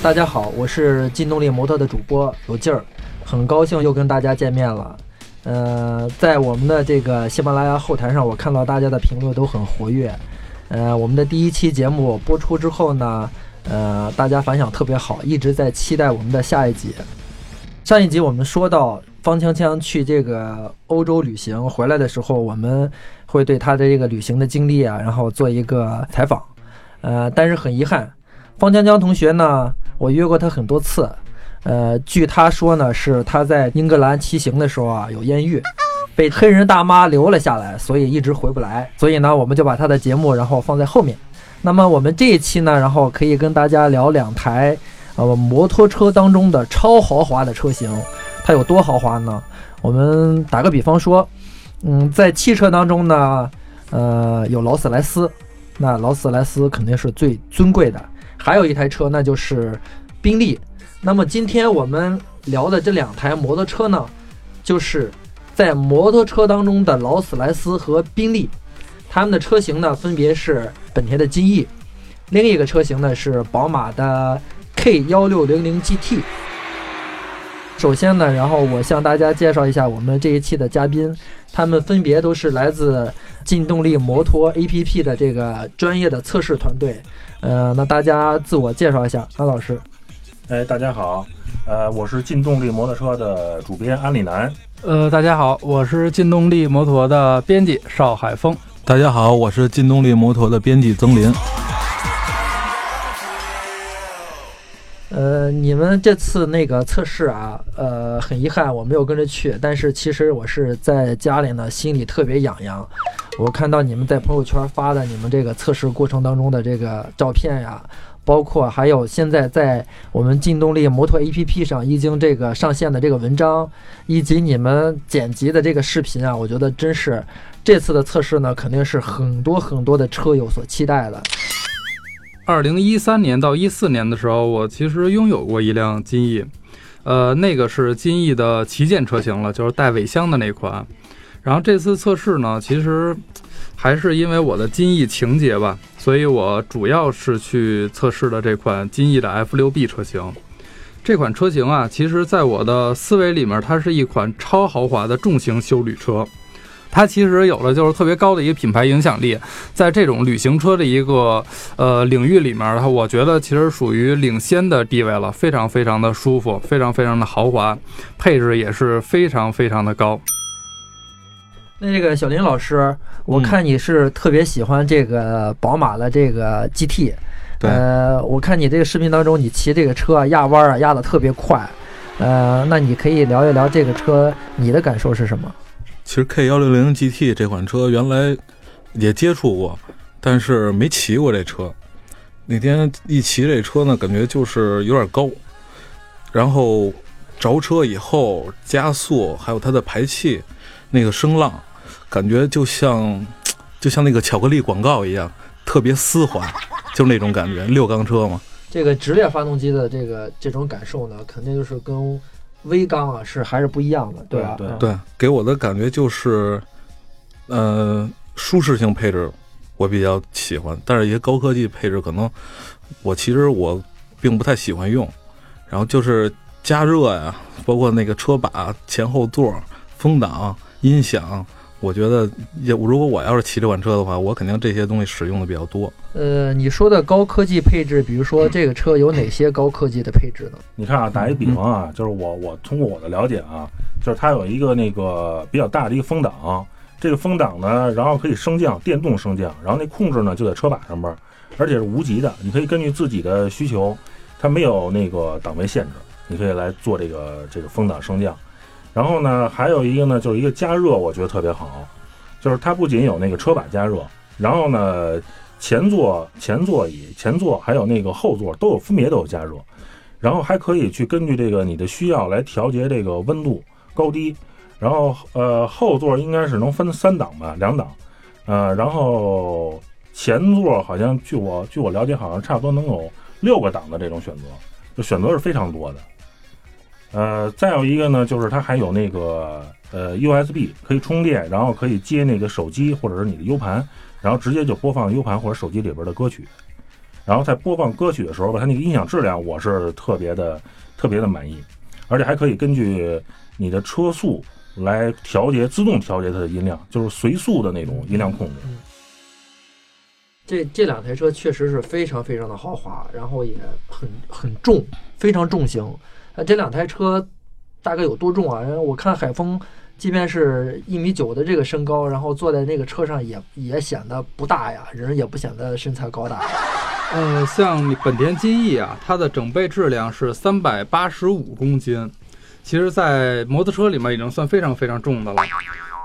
大家好，我是劲动力模特的主播有劲儿，很高兴又跟大家见面了。呃，在我们的这个喜马拉雅后台上，我看到大家的评论都很活跃。呃，我们的第一期节目播出之后呢，呃，大家反响特别好，一直在期待我们的下一集。上一集我们说到方锵锵去这个欧洲旅行回来的时候，我们会对他的这个旅行的经历啊，然后做一个采访。呃，但是很遗憾，方锵锵同学呢。我约过他很多次，呃，据他说呢，是他在英格兰骑行的时候啊有艳遇，被黑人大妈留了下来，所以一直回不来。所以呢，我们就把他的节目然后放在后面。那么我们这一期呢，然后可以跟大家聊两台呃摩托车当中的超豪华的车型，它有多豪华呢？我们打个比方说，嗯，在汽车当中呢，呃，有劳斯莱斯，那劳斯莱斯肯定是最尊贵的。还有一台车，那就是宾利。那么今天我们聊的这两台摩托车呢，就是在摩托车当中的劳斯莱斯和宾利。它们的车型呢，分别是本田的金翼，另一个车型呢是宝马的 K 幺六零零 GT。首先呢，然后我向大家介绍一下我们这一期的嘉宾，他们分别都是来自劲动力摩托 APP 的这个专业的测试团队。呃，那大家自我介绍一下，安老师。哎，大家好，呃，我是劲动力摩托车的主编安里南。呃，大家好，我是劲动力摩托的编辑邵海峰。大家好，我是劲动力摩托的编辑曾林。呃，你们这次那个测试啊，呃，很遗憾我没有跟着去，但是其实我是在家里呢，心里特别痒痒。我看到你们在朋友圈发的你们这个测试过程当中的这个照片呀，包括还有现在在我们劲动力摩托 APP 上已经这个上线的这个文章，以及你们剪辑的这个视频啊，我觉得真是这次的测试呢，肯定是很多很多的车友所期待的。二零一三年到一四年的时候，我其实拥有过一辆金翼，呃，那个是金翼的旗舰车型了，就是带尾箱的那款。然后这次测试呢，其实还是因为我的金翼情节吧，所以我主要是去测试的这款金翼的 F6B 车型。这款车型啊，其实在我的思维里面，它是一款超豪华的重型休旅车。它其实有了就是特别高的一个品牌影响力，在这种旅行车的一个呃领域里面，它我觉得其实属于领先的地位了，非常非常的舒服，非常非常的豪华，配置也是非常非常的高。那这个小林老师，我看你是特别喜欢这个宝马的这个 GT，呃，我看你这个视频当中，你骑这个车啊压弯啊压的特别快，呃，那你可以聊一聊这个车你的感受是什么？其实 K 幺六零 GT 这款车原来也接触过，但是没骑过这车。那天一骑这车呢，感觉就是有点高，然后着车以后加速，还有它的排气那个声浪，感觉就像 就像那个巧克力广告一样，特别丝滑，就那种感觉。六缸车嘛，这个直列发动机的这个这种感受呢，肯定就是跟。微缸啊，是还是不一样的，对吧？对对，给我的感觉就是，呃，舒适性配置我比较喜欢，但是一些高科技配置可能我其实我并不太喜欢用。然后就是加热呀，包括那个车把、前后座、风挡、音响。我觉得，也如果我要是骑这款车的话，我肯定这些东西使用的比较多。呃，你说的高科技配置，比如说这个车有哪些高科技的配置呢？你看啊，打一比方啊，就是我我通过我的了解啊，就是它有一个那个比较大的一个风挡，这个风挡呢，然后可以升降，电动升降，然后那控制呢就在车把上边，而且是无极的，你可以根据自己的需求，它没有那个档位限制，你可以来做这个这个风挡升降。然后呢，还有一个呢，就是一个加热，我觉得特别好，就是它不仅有那个车把加热，然后呢，前座、前座椅、前座还有那个后座都有分别都有加热，然后还可以去根据这个你的需要来调节这个温度高低，然后呃后座应该是能分三档吧，两档，呃，然后前座好像据我据我了解，好像差不多能有六个档的这种选择，就选择是非常多的。呃，再有一个呢，就是它还有那个呃 USB 可以充电，然后可以接那个手机或者是你的 U 盘，然后直接就播放 U 盘或者手机里边的歌曲。然后在播放歌曲的时候吧，它那个音响质量我是特别的特别的满意，而且还可以根据你的车速来调节自动调节它的音量，就是随速的那种音量控制。这这两台车确实是非常非常的豪华，然后也很很重，非常重型。呃，这两台车大概有多重啊？我看海峰，即便是一米九的这个身高，然后坐在那个车上也也显得不大呀，人也不显得身材高大。呃，像本田金翼啊，它的整备质量是三百八十五公斤，其实，在摩托车里面已经算非常非常重的了。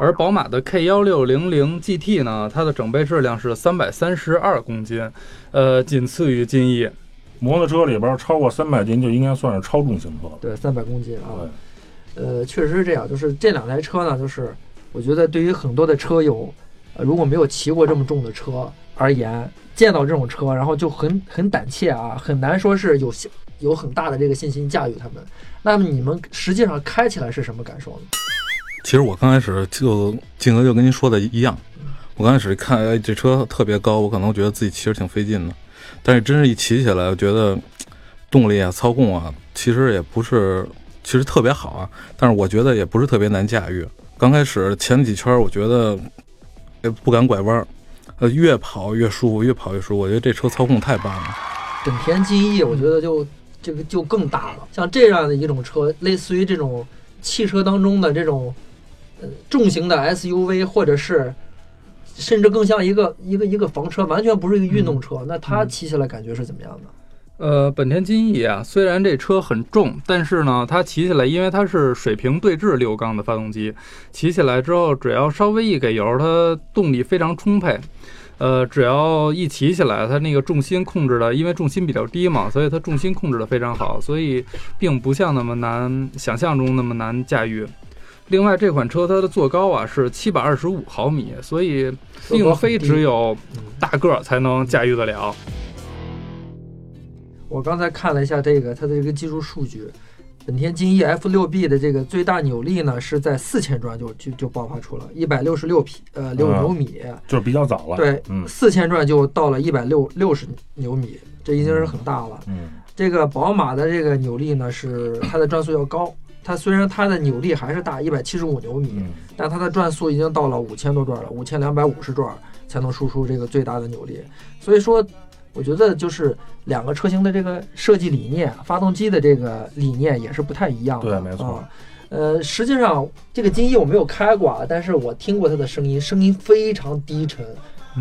而宝马的 K 幺六零零 GT 呢，它的整备质量是三百三十二公斤，呃，仅次于金翼。摩托车里边超过三百斤就应该算是超重型车了。对，三百公斤啊。对，呃，确实是这样，就是这两台车呢，就是我觉得对于很多的车友，呃，如果没有骑过这么重的车而言，见到这种车，然后就很很胆怯啊，很难说是有有很大的这个信心驾驭它们。那么你们实际上开起来是什么感受呢？其实我刚开始就静哥就跟您说的一样，我刚开始看哎这车特别高，我可能觉得自己骑着挺费劲的，但是真是一骑起来，我觉得动力啊、操控啊，其实也不是其实特别好啊，但是我觉得也不是特别难驾驭。刚开始前几圈我觉得也不敢拐弯，呃，越跑越舒服，越跑越舒服。我觉得这车操控太棒了。本田金翼我觉得就这个就更大了，像这样的一种车，类似于这种汽车当中的这种。重型的 SUV，或者是甚至更像一个一个一个房车，完全不是一个运动车。那它骑起来感觉是怎么样的？呃，本田金翼啊，虽然这车很重，但是呢，它骑起来，因为它是水平对置六缸的发动机，骑起来之后，只要稍微一给油，它动力非常充沛。呃，只要一骑起来，它那个重心控制的，因为重心比较低嘛，所以它重心控制的非常好，所以并不像那么难，想象中那么难驾驭。另外，这款车它的座高啊是七百二十五毫米，所以并非只有大个儿才能驾驭得了。我刚才看了一下这个它的这个技术数据，本田金翼 F 六 B 的这个最大扭力呢是在四千转就就就爆发出了一百六十六匹呃六牛米，就是比较早了。对，嗯，四千转就到了一百六六十牛米，这已经是很大了。嗯，这个宝马的这个扭力呢是它的转速要高。它虽然它的扭力还是大一百七十五牛米，但它的转速已经到了五千多转了，五千两百五十转才能输出这个最大的扭力。所以说，我觉得就是两个车型的这个设计理念、发动机的这个理念也是不太一样的。对，没错。呃，实际上这个金翼我没有开过，啊，但是我听过它的声音，声音非常低沉，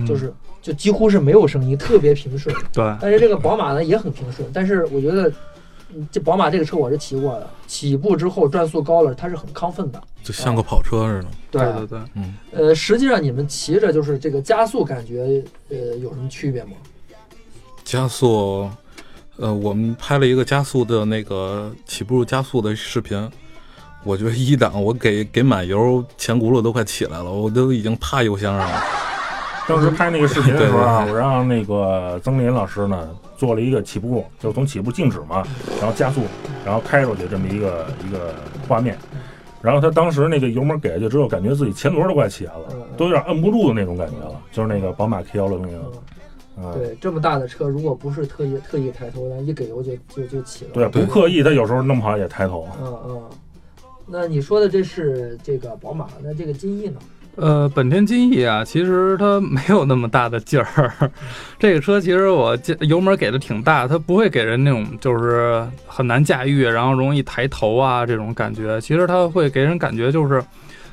就是就几乎是没有声音，特别平顺。对。但是这个宝马呢也很平顺，但是我觉得。这宝马这个车我是骑过的，起步之后转速高了，它是很亢奋的，就像个跑车似的。对对对，嗯。呃，实际上你们骑着就是这个加速感觉，呃，有什么区别吗？加速，呃，我们拍了一个加速的那个起步加速的视频，我觉得一档我给给满油，前轱辘都快起来了，我都已经趴油箱上了。当时拍那个视频的时候啊，我让那个曾林老师呢。做了一个起步，就是从起步静止嘛，然后加速，然后开出去这么一个一个画面。然后他当时那个油门给下去之后，感觉自己前轮都快起来了，都有点摁不住的那种感觉了。就是那个宝马 K 幺六零零。对，这么大的车，如果不是特意特意抬头，一给油就就就起了。对，不刻意，他有时候弄不好也抬头。嗯嗯。那你说的这是这个宝马，那这个金翼呢？呃，本田金翼啊，其实它没有那么大的劲儿。这个车其实我油门给的挺大，它不会给人那种就是很难驾驭，然后容易抬头啊这种感觉。其实它会给人感觉就是，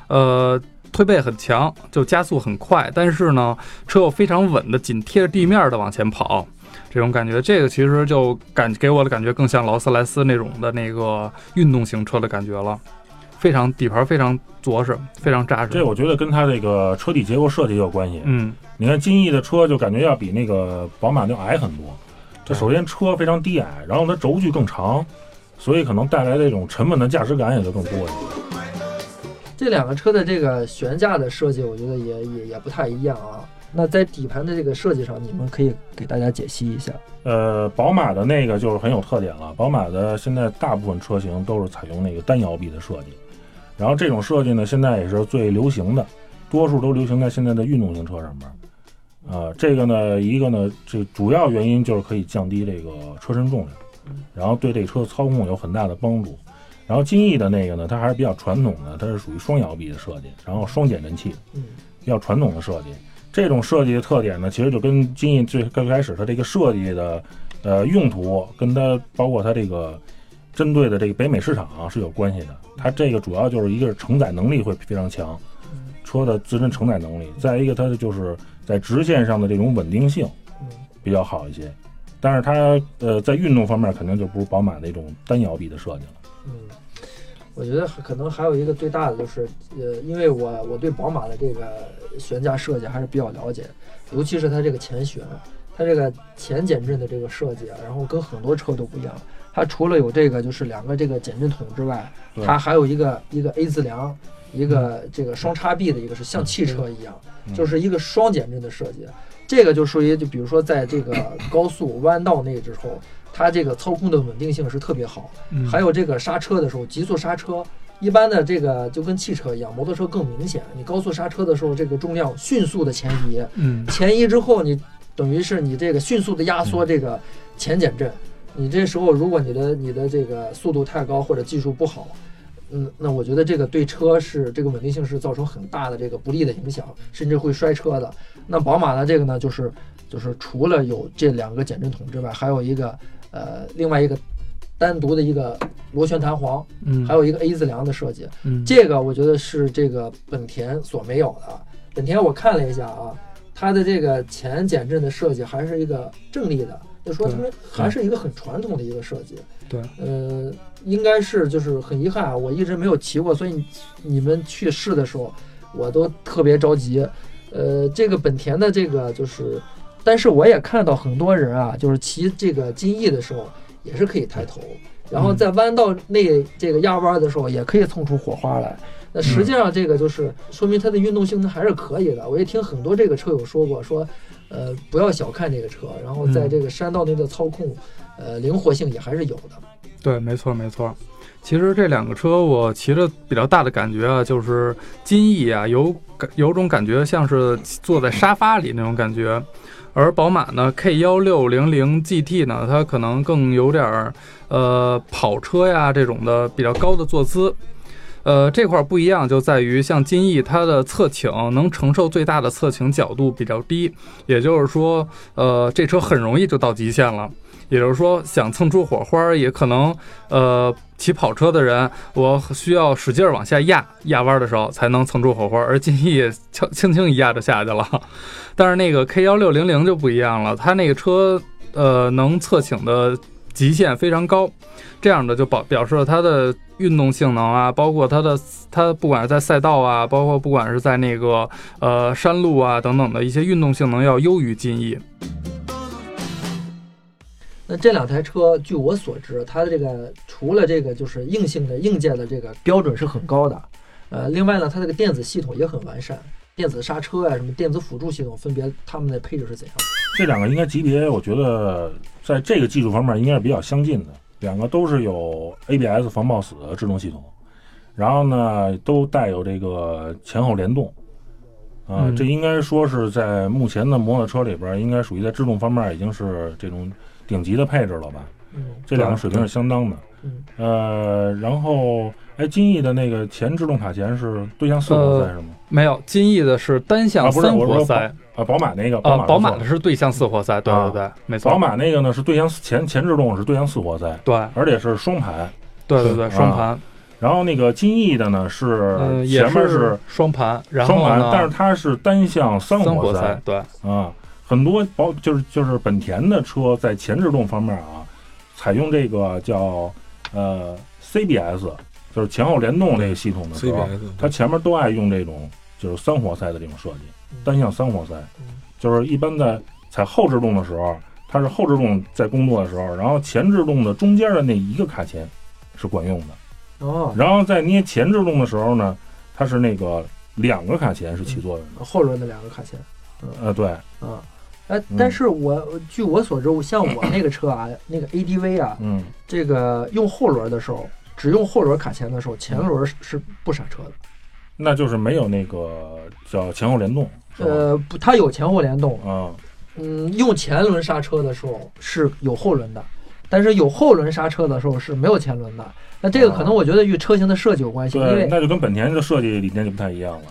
呃，推背很强，就加速很快，但是呢，车又非常稳的紧贴着地面的往前跑，这种感觉，这个其实就感给我的感觉更像劳斯莱斯那种的那个运动型车的感觉了。非常底盘非常着实，非常扎实。这我觉得跟它这个车体结构设计有关系。嗯，你看金翼的车就感觉要比那个宝马要矮很多。这首先车非常低矮，然后它轴距更长，所以可能带来这种沉稳的驾驶感也就更多一些。这两个车的这个悬架的设计，我觉得也也也不太一样啊。那在底盘的这个设计上，你们可以给大家解析一下。呃，宝马的那个就是很有特点了。宝马的现在大部分车型都是采用那个单摇臂的设计。然后这种设计呢，现在也是最流行的，多数都流行在现在的运动型车上面。啊，这个呢，一个呢，这主要原因就是可以降低这个车身重量，然后对这车操控有很大的帮助。然后金翼的那个呢，它还是比较传统的，它是属于双摇臂的设计，然后双减震器，嗯比较传统的设计。这种设计的特点呢，其实就跟金翼最刚开始它这个设计的呃用途，跟它包括它这个针对的这个北美市场、是有关系的。它这个主要就是一个是承载能力会非常强，车的自身承载能力，再一个它的就是在直线上的这种稳定性比较好一些。但是它呃在运动方面肯定就不如宝马那种单摇臂的设计了。嗯，我觉得可能还有一个最大的就是，呃，因为我我对宝马的这个悬架设计还是比较了解，尤其是它这个前悬，它这个前减震的这个设计啊，然后跟很多车都不一样。它除了有这个就是两个这个减震筒之外，它还有一个一个 A 字梁，一个这个双叉臂的一个是像汽车一样，嗯就是一个双减震的设计。这个就属于就比如说在这个高速弯道内之后，它这个操控的稳定性是特别好。嗯还有这个刹车的时候，急速刹车，一般的这个就跟汽车一样，摩托车更明显。你高速刹车的时候，这个重量迅速的前移，嗯前移之后，你等于是你这个迅速的压缩这个前减震。你这时候如果你的你的这个速度太高或者技术不好，嗯，那我觉得这个对车是这个稳定性是造成很大的这个不利的影响，甚至会摔车的。那宝马的这个呢，就是就是除了有这两个减震筒之外，还有一个呃另外一个单独的一个螺旋弹簧，嗯，还有一个 A 字梁的设计。嗯这个我觉得是这个本田所没有的。本田我看了一下啊，它的这个前减震的设计还是一个正立的，就说他们还是一个很传统的一个设计。对，呃，应该是就是很遗憾啊，我一直没有骑过，所以你你们去试的时候，我都特别着急。呃，这个本田的这个就是，但是我也看到很多人啊，就是骑这个金翼的时候也是可以抬头，然后在弯道内这个压弯的时候也可以蹭出火花来。那实际上这个就是说明它的运动性能还是可以的。我也听很多这个车友说过，说呃不要小看这个车，然后在这个山道内的操控，呃灵活性也还是有的。对，没错没错。其实这两个车我骑着比较大的感觉啊，就是金翼啊，有感有种感觉像是坐在沙发里那种感觉，而宝马呢 K 幺六零零 GT 呢，它可能更有点儿呃跑车呀这种的比较高的坐姿。呃，这块不一样就在于像金翼它的侧倾能承受最大的侧倾角度比较低，也就是说，呃，这车很容易就到极限了。也就是说，想蹭出火花，也可能，呃，骑跑车的人，我需要使劲往下压，压弯的时候才能蹭出火花，而金翼轻轻轻一压就下去了。但是那个 K 幺六零零就不一样了，它那个车，呃，能侧倾的极限非常高，这样的就表表示了它的运动性能啊，包括它的它不管是在赛道啊，包括不管是在那个呃山路啊等等的一些运动性能要优于金翼。那这两台车，据我所知，它的这个除了这个就是硬性的硬件的这个标准是很高的，呃，另外呢，它这个电子系统也很完善，电子刹车啊，什么电子辅助系统，分别它们的配置是怎样的？这两个应该级别，我觉得在这个技术方面应该是比较相近的。两个都是有 ABS 防抱死的制动系统，然后呢都带有这个前后联动，啊、嗯这应该说是在目前的摩托车里边，应该属于在制动方面已经是这种顶级的配置了吧？嗯这两个水平是相当的。嗯，呃，然后哎，金翼的那个前制动卡钳是对向四活塞是吗？没有，金翼的是单向啊，不是，三活塞，啊，宝马那个，呃，马宝马的的是对向四活塞，对对对，没错。宝马那个呢是对向前前制动是对向四活塞，对而且是双排。对对对，啊双盘，然后那个金翼的呢是前面是双盘，然后双盘，但是，它是单向三三活活塞，对，啊。很多宝就是就是本田的车在前制动方面啊，采用这个叫呃 CBS，就是前后联动这个系统的时候，CBS 它前面都爱用这种就是三活塞的这种设计，单向三活塞嗯，就是一般在踩后制动的时候，它是后制动在工作的时候，然后前制动的中间的那一个卡钳是管用的，哦，然后在捏前制动的时候呢，它是那个两个卡钳是起作用的。后轮的两个卡钳，呃，对，啊。哎，嗯但是我据我所知，像我那个车啊，那个 ADV 啊，嗯，这个用后轮的时候，只用后轮卡钳的时候，前轮是是不刹车的。那就是没有那个叫前后联动，呃，不，它有前后联动，啊，嗯，用前轮刹车的时候是有后轮的，但是有后轮刹车的时候是没有前轮的。那这个可能我觉得与车型的设计有关系，因，为那就跟本田的设计理念就不太一样了。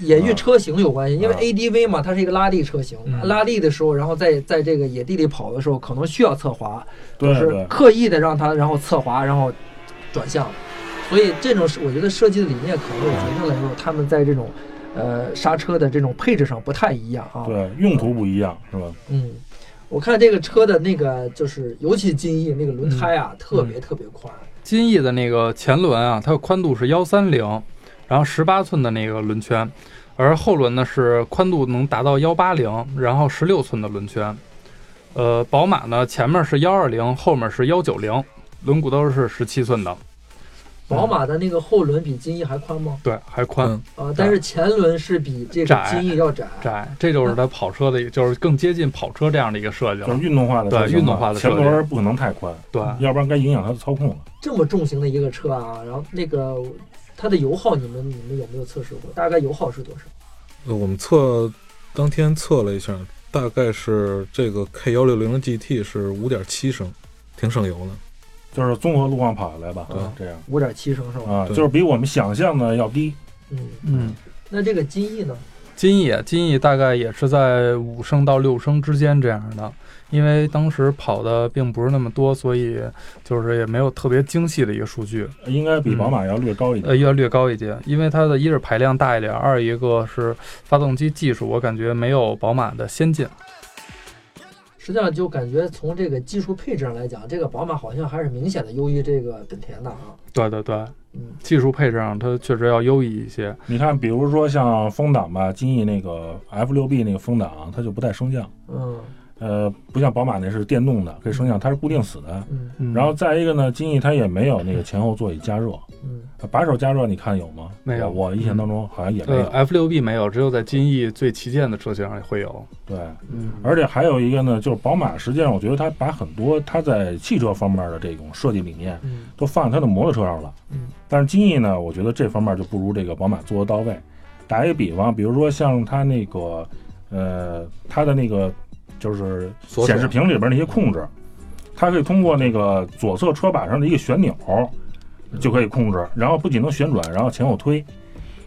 也与车型有关系，因为啊 ADV 嘛，它是一个拉力车型，嗯拉力的时候，然后在在这个野地里跑的时候，可能需要侧滑，就是刻意的让它然后侧滑，然后转向。所以这种是我觉得设计的理念可能也决定了，就是他们在这种呃刹车的这种配置上不太一样啊。对，用途不一样是吧？嗯，我看这个车的那个就是，尤其金翼那个轮胎啊，特别特别宽。金翼的那个前轮啊，它的宽度是幺三零，然后十八寸的那个轮圈，而后轮呢是宽度能达到幺八零，然后十六寸的轮圈。呃，宝马呢前面是幺二零，后面是幺九零，轮毂都是十七寸的，宝马的那个后轮比金翼还宽吗？对，还宽。嗯啊，但是前轮是比这个窄金翼要窄。窄，这就是它跑车的，就是更接近跑车这样的一个设计了。就是运动化的对运动化的前设计轮不可能太宽，对，要不然该影响它的操控了。这么重型的一个车啊，然后那个它的油耗，你们你们有没有测试过？大概油耗是多少？呃我们测当天测了一下，大概是这个 K 幺六零 GT 是五点七升，挺省油的。就是综合路况跑下来吧，对。这样。五点七升是吧？啊，对。就是比我们想象的要低。嗯，嗯，那这个金翼呢？金翼，金翼大概也是在五升到六升之间这样的，因为当时跑的并不是那么多，所以就是也没有特别精细的一个数据，应该比宝马要略高一呃，要略高一些，因为它的一是排量大一点，二一个是发动机技术，我感觉没有宝马的先进。实际上就感觉从这个技术配置上来讲，这个宝马好像还是明显的优于这个本田的啊。对对对，嗯，技术配置上它确实要优异一些。你看，比如说像风挡吧，金翼那个 F 六 B 那个风挡，它就不带升降，嗯呃，不像宝马那是电动的，可以升降，它是固定死的。嗯嗯、然后再一个呢，金翼它也没有那个前后座椅加热，嗯，把手加热你看有吗？没有我我印象当中好像也没呃有。F 六 B 没有，只有在金翼最旗舰的车型上会有。对，嗯，而且还有一个呢，就是宝马，实际上我觉得它把很多它在汽车方面的这种设计理念嗯都放在它的摩托车上了。嗯但是金翼呢，我觉得这方面就不如这个宝马做的到位。打一个比方，比如说像它那个，呃，它的那个就是显示屏里边那些控制，它可以通过那个左侧车把上的一个旋钮就可以控制，然后不仅能旋转，然后前后推，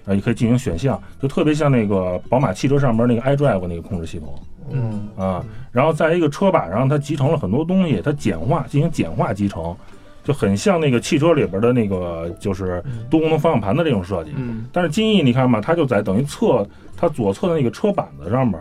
啊，也可以进行选项，就特别像那个宝马汽车上边那个 iDrive 那个控制系统。嗯啊，然后在一个车把上，它集成了很多东西，它简化进行简化集成，就很像那个汽车里边的那个就是多功能方向盘的这种设计。嗯但是金翼你看嘛，它就在等于侧它左侧的那个车板子上面，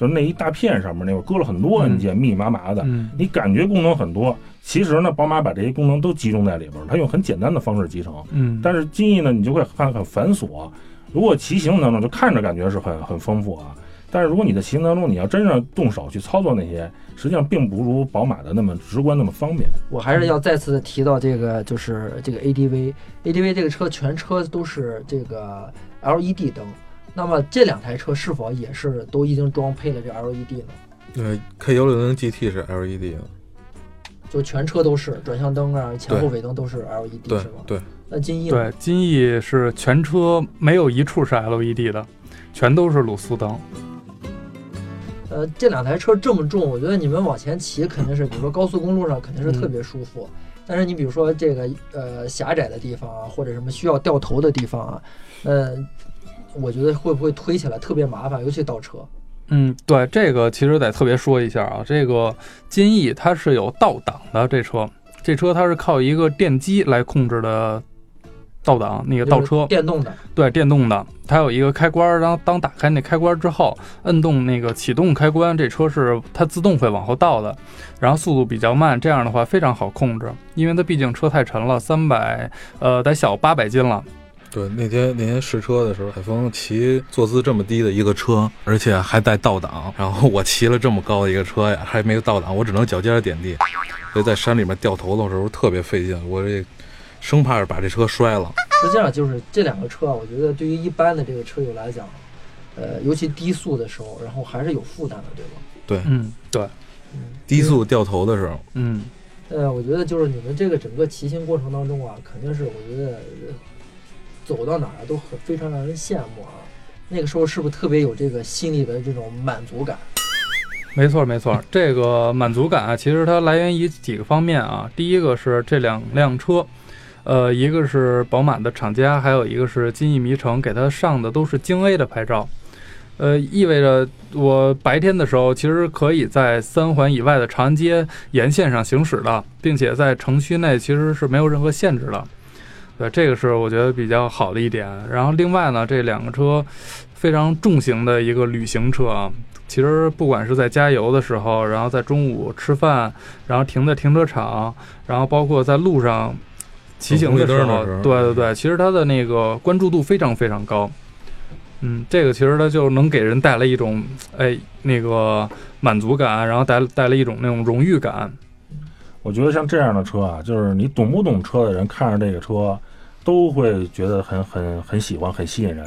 就是那一大片上面那块搁了很多按键，密密麻麻的，嗯你感觉功能很多，其实呢，宝马把这些功能都集中在里边，它用很简单的方式集成。嗯，但是金翼呢，你就会看很繁琐。如果骑行当中就看着感觉是很很丰富啊，但是如果你在骑行当中你要真正动手去操作那些，实际上并不如宝马的那么直观那么方便。我还是要再次地提到这个，就是这个 ADV，ADV 这个车全车都是这个 LED 灯。那么这两台车是否也是都已经装配了这 LED 呢？呃，K 幺六零 GT 是 LED 啊，就全车都是转向灯啊，前后尾灯都是 LED 对是吗？对，那金翼呢？对，金翼是全车没有一处是 LED 的，全都是卤素灯。呃，这两台车这么重，我觉得你们往前骑肯定是，比如说高速公路上肯定是特别舒服。但是你比如说这个呃狭窄的地方啊，或者什么需要掉头的地方啊，呃，我觉得会不会推起来特别麻烦，尤其倒车。嗯，对，这个其实得特别说一下啊，这个金翼它是有倒档的，这车，这车它是靠一个电机来控制的倒档，那个倒就是车，电动的，对，电动的，它有一个开关，然后当打开那开关之后，摁动那个启动开关，这车是它自动会往后倒的，然后速度比较慢，这样的话非常好控制，因为它毕竟车太沉了，三百呃得小八百斤了，对，那天那天试车的时候，海峰骑坐姿这么低的一个车，而且还带倒档，然后我骑了这么高的一个车呀，还没有倒档，我只能脚尖儿点地，所以在山里面掉头的时候特别费劲，我这生怕是把这车摔了。实际上就是这两个车啊，我觉得对于一般的这个车友来讲，呃，尤其低速的时候，然后还是有负担的，对吧？对，嗯，对，嗯，低速掉头的时候，嗯，呃，我觉得就是你们这个整个骑行过程当中啊，肯定是我觉得呃走到哪儿都很非常让人羡慕啊。那个时候是不是特别有这个心里的这种满足感？没错，没错，这个满足感啊，其实它来源于几个方面啊。第一个是这两辆车，呃，一个是宝马的厂家，还有一个是金翼迷城给它上的都是京 A 的牌照，呃，意味着我白天的时候其实可以在三环以外的长安街沿线上行驶的，并且在城区内其实是没有任何限制的。对，这个是我觉得比较好的一点。然后另外呢，这两个车非常重型的一个旅行车啊。其实不管是在加油的时候，然后在中午吃饭，然后停在停车场，然后包括在路上骑行的时候，对对对，其实它的那个关注度非常非常高。嗯，这个其实它就能给人带来一种哎那个满足感，然后带带来一种那种荣誉感。我觉得像这样的车啊，就是你懂不懂车的人看着这个车，都会觉得很很很喜欢，很吸引人。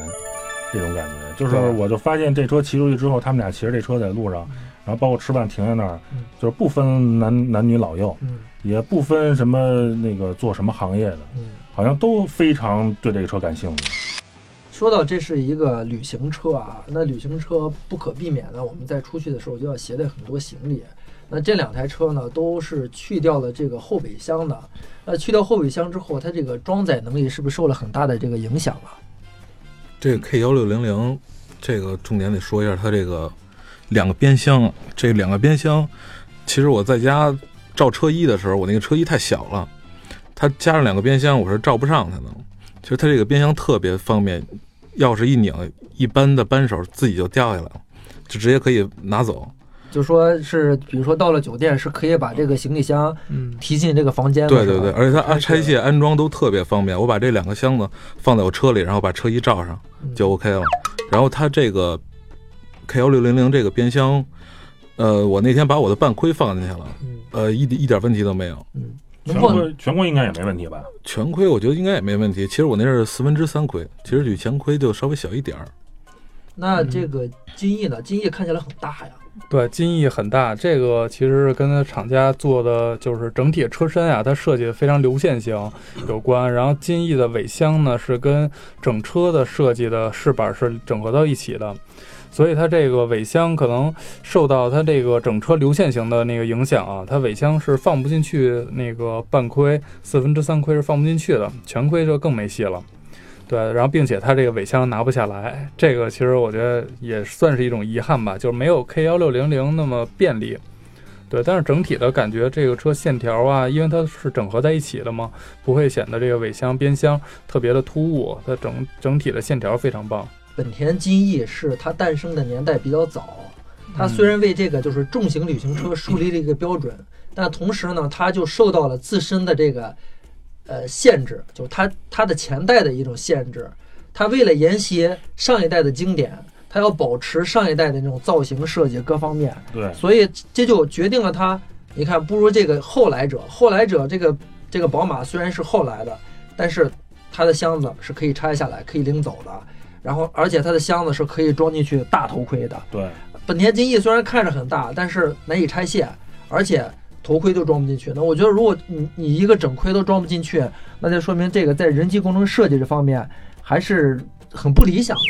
这种感觉，就是我就发现这车骑出去之后，他们俩骑着这车在路上，然后包括吃饭停在那儿，就是不分男男女老幼，也不分什么那个做什么行业的，好像都非常对这个车感兴趣。说到这是一个旅行车啊，那旅行车不可避免的，我们在出去的时候就要携带很多行李。那这两台车呢，都是去掉了这个后备箱的。那去掉后备箱之后，它这个装载能力是不是受了很大的这个影响啊？这个 K 幺六零零，这个重点得说一下，它这个两个边箱，这两个边箱，其实我在家照车衣的时候，我那个车衣太小了，它加上两个边箱，我是照不上它的。其实它这个边箱特别方便，钥匙一拧，一般的扳手自己就掉下来了，就直接可以拿走。就说是，比如说到了酒店，是可以把这个行李箱提进这个房间。对对对，而且它安拆卸安装都特别方便。我把这两个箱子放在我车里，然后把车衣罩上就 OK 了。然后它这个 K 幺六零零这个边箱，呃，我那天把我的半盔放进去了，呃，一一点问题都没有。嗯，全盔全盔应该也没问题吧？全盔我觉得应该也没问题。其实我那是四分之三盔，其实比前盔就稍微小一点儿。那这个金翼呢？金翼看起来很大呀。对，金翼很大，这个其实是跟它厂家做的就是整体车身啊，它设计的非常流线型有关。然后金翼的尾箱呢，是跟整车的设计的饰板是整合到一起的，所以它这个尾箱可能受到它这个整车流线型的那个影响啊，它尾箱是放不进去那个半盔，四分之三盔是放不进去的，全盔就更没戏了。对，然后并且它这个尾箱拿不下来，这个其实我觉得也算是一种遗憾吧，就是没有 K 幺六零零那么便利。对，但是整体的感觉，这个车线条啊，因为它是整合在一起的嘛，不会显得这个尾箱边箱特别的突兀，它整整体的线条非常棒。本田金翼是它诞生的年代比较早，它虽然为这个就是重型旅行车树立了一个标准，但同时呢，它就受到了自身的这个。呃，限制就是它它的前代的一种限制，它为了沿袭上一代的经典，它要保持上一代的那种造型设计各方面。对，所以这就决定了它，你看不如这个后来者。后来者这个这个宝马虽然是后来的，但是它的箱子是可以拆下来可以拎走的，然后而且它的箱子是可以装进去大头盔的。对，本田金翼虽然看着很大，但是难以拆卸，而且。头盔都装不进去，那我觉得如果你你一个整盔都装不进去，那就说明这个在人机工程设计这方面还是很不理想的。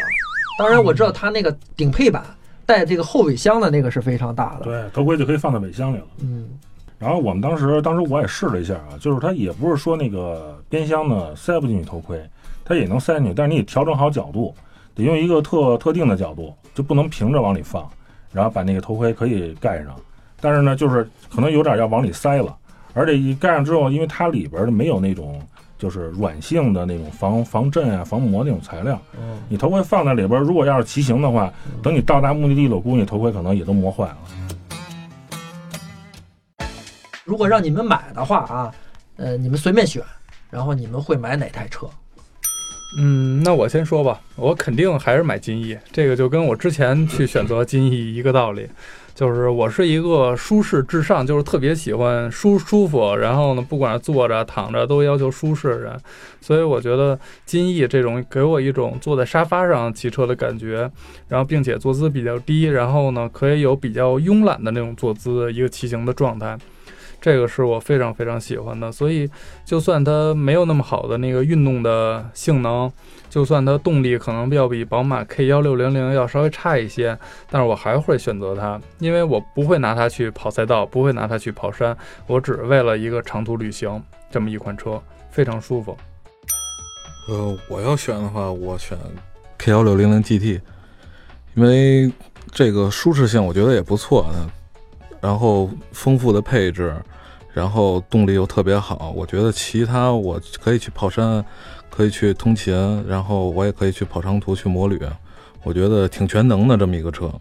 当然我知道它那个顶配版带这个后尾箱的那个是非常大的，对，头盔就可以放在尾箱里了。嗯，然后我们当时当时我也试了一下啊，就是它也不是说那个边箱呢塞不进去头盔，它也能塞进去，但是你得调整好角度，得用一个特特定的角度，就不能平着往里放，然后把那个头盔可以盖上。但是呢，就是可能有点要往里塞了，而且一盖上之后，因为它里边的没有那种就是软性的那种防防震啊、防磨那种材料，你头盔放在里边，如果要是骑行的话，等你到达目的地了，我估计头盔可能也都磨坏了。如果让你们买的话啊，呃，你们随便选，然后你们会买哪台车？嗯，那我先说吧，我肯定还是买金翼，这个就跟我之前去选择金翼一个道理。就是我是一个舒适至上，就是特别喜欢舒舒服，然后呢，不管是坐着躺着都要求舒适的人，所以我觉得金翼这种给我一种坐在沙发上骑车的感觉，然后并且坐姿比较低，然后呢可以有比较慵懒的那种坐姿，一个骑行的状态。这个是我非常非常喜欢的。所以，就算它没有那么好的那个运动的性能，就算它动力可能要比宝马 K 幺六零零要稍微差一些，但是我还会选择它，因为我不会拿它去跑赛道，不会拿它去跑山，我只为了一个长途旅行这么一款车，非常舒服。呃，我要选的话，我选 K 幺六零零 GT，因为这个舒适性我觉得也不错的，然后丰富的配置，然后动力又特别好，我觉得其他我可以去跑山，可以去通勤，然后我也可以去跑长途去摩旅，我觉得挺全能的这么一个车。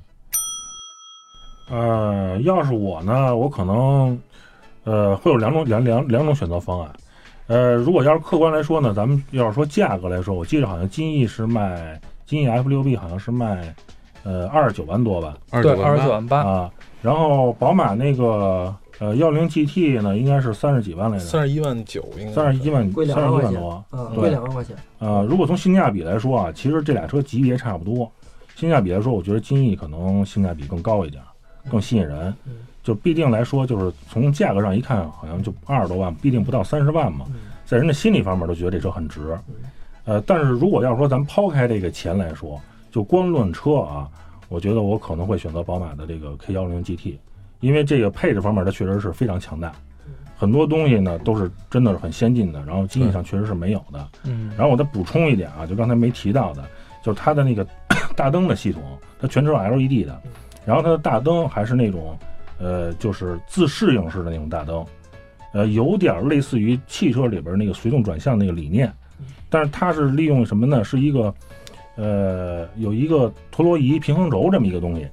呃，要是我呢，我可能呃会有两种两两两种选择方案。呃，如果要是客观来说呢，咱们要是说价格来说，我记得好像金翼是卖金翼 F 六 B 好像是卖呃二十九万多吧对，二九二十九万八，万八，啊，然后宝马那个呃幺零 GT 呢应该是三十几万来着，三十一万九应该三十一万贵三十两万块钱一万多，。嗯，对贵两万块钱。呃，如果从性价比来说啊，其实这俩车级别差不多。性价比来说，我觉得金逸可能性价比更高一点，更吸引人嗯。就必定来说，就是从价格上一看，好像就二十多万，毕竟不到三十万嘛。嗯在人的心理方面都觉得这车很值。呃，但是如果要说咱抛开这个钱来说，就光论车啊，我觉得我可能会选择宝马的这个 K 幺零 GT，因为这个配置方面它确实是非常强大，很多东西呢都是真的是很先进的，然后经济上确实是没有的。嗯，然后我再补充一点啊，就刚才没提到的，就是它的那个 大灯的系统，它全是 LED 的，然后它的大灯还是那种，呃，就是自适应式的那种大灯，呃，有点类似于汽车里边那个随动转向那个理念，但是它是利用什么呢？是一个，呃，有一个陀螺仪平衡轴这么一个东西，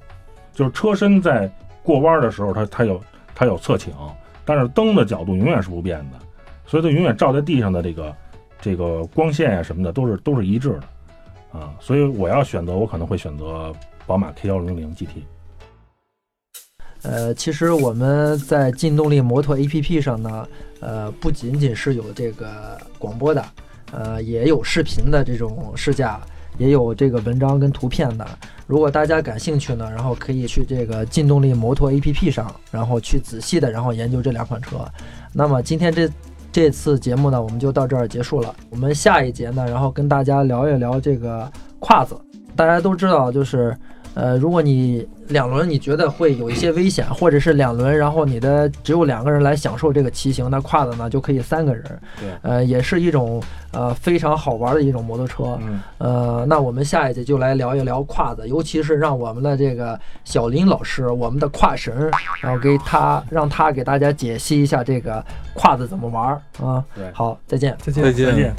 就是车身在过弯的时候，它它有它有侧倾，但是灯的角度永远是不变的，所以它永远照在地上的这个这个光线呀、什么的都是都是一致的，啊，所以我要选择，我可能会选择宝马 K 幺零零 GT。呃，其实我们在劲动力摩托 APP 上呢，呃，不仅仅是有这个广播的，呃，也有视频的这种试驾，也有这个文章跟图片的。如果大家感兴趣呢，然后可以去这个劲动力摩托 APP 上，然后去仔细的然后研究这两款车。那么今天这这次节目呢，我们就到这儿结束了。我们下一节呢，然后跟大家聊一聊这个胯子。大家都知道，就是呃，如果你两轮你觉得会有一些危险，或者是两轮，然后你的只有两个人来享受这个骑行，那胯子呢就可以三个人。对呃，也是一种呃非常好玩的一种摩托车。嗯，呃，那我们下一节就来聊一聊胯子，尤其是让我们的这个小林老师，我们的胯神，然后给他让他给大家解析一下这个胯子怎么玩儿啊。对好，再见。再见再。见再见。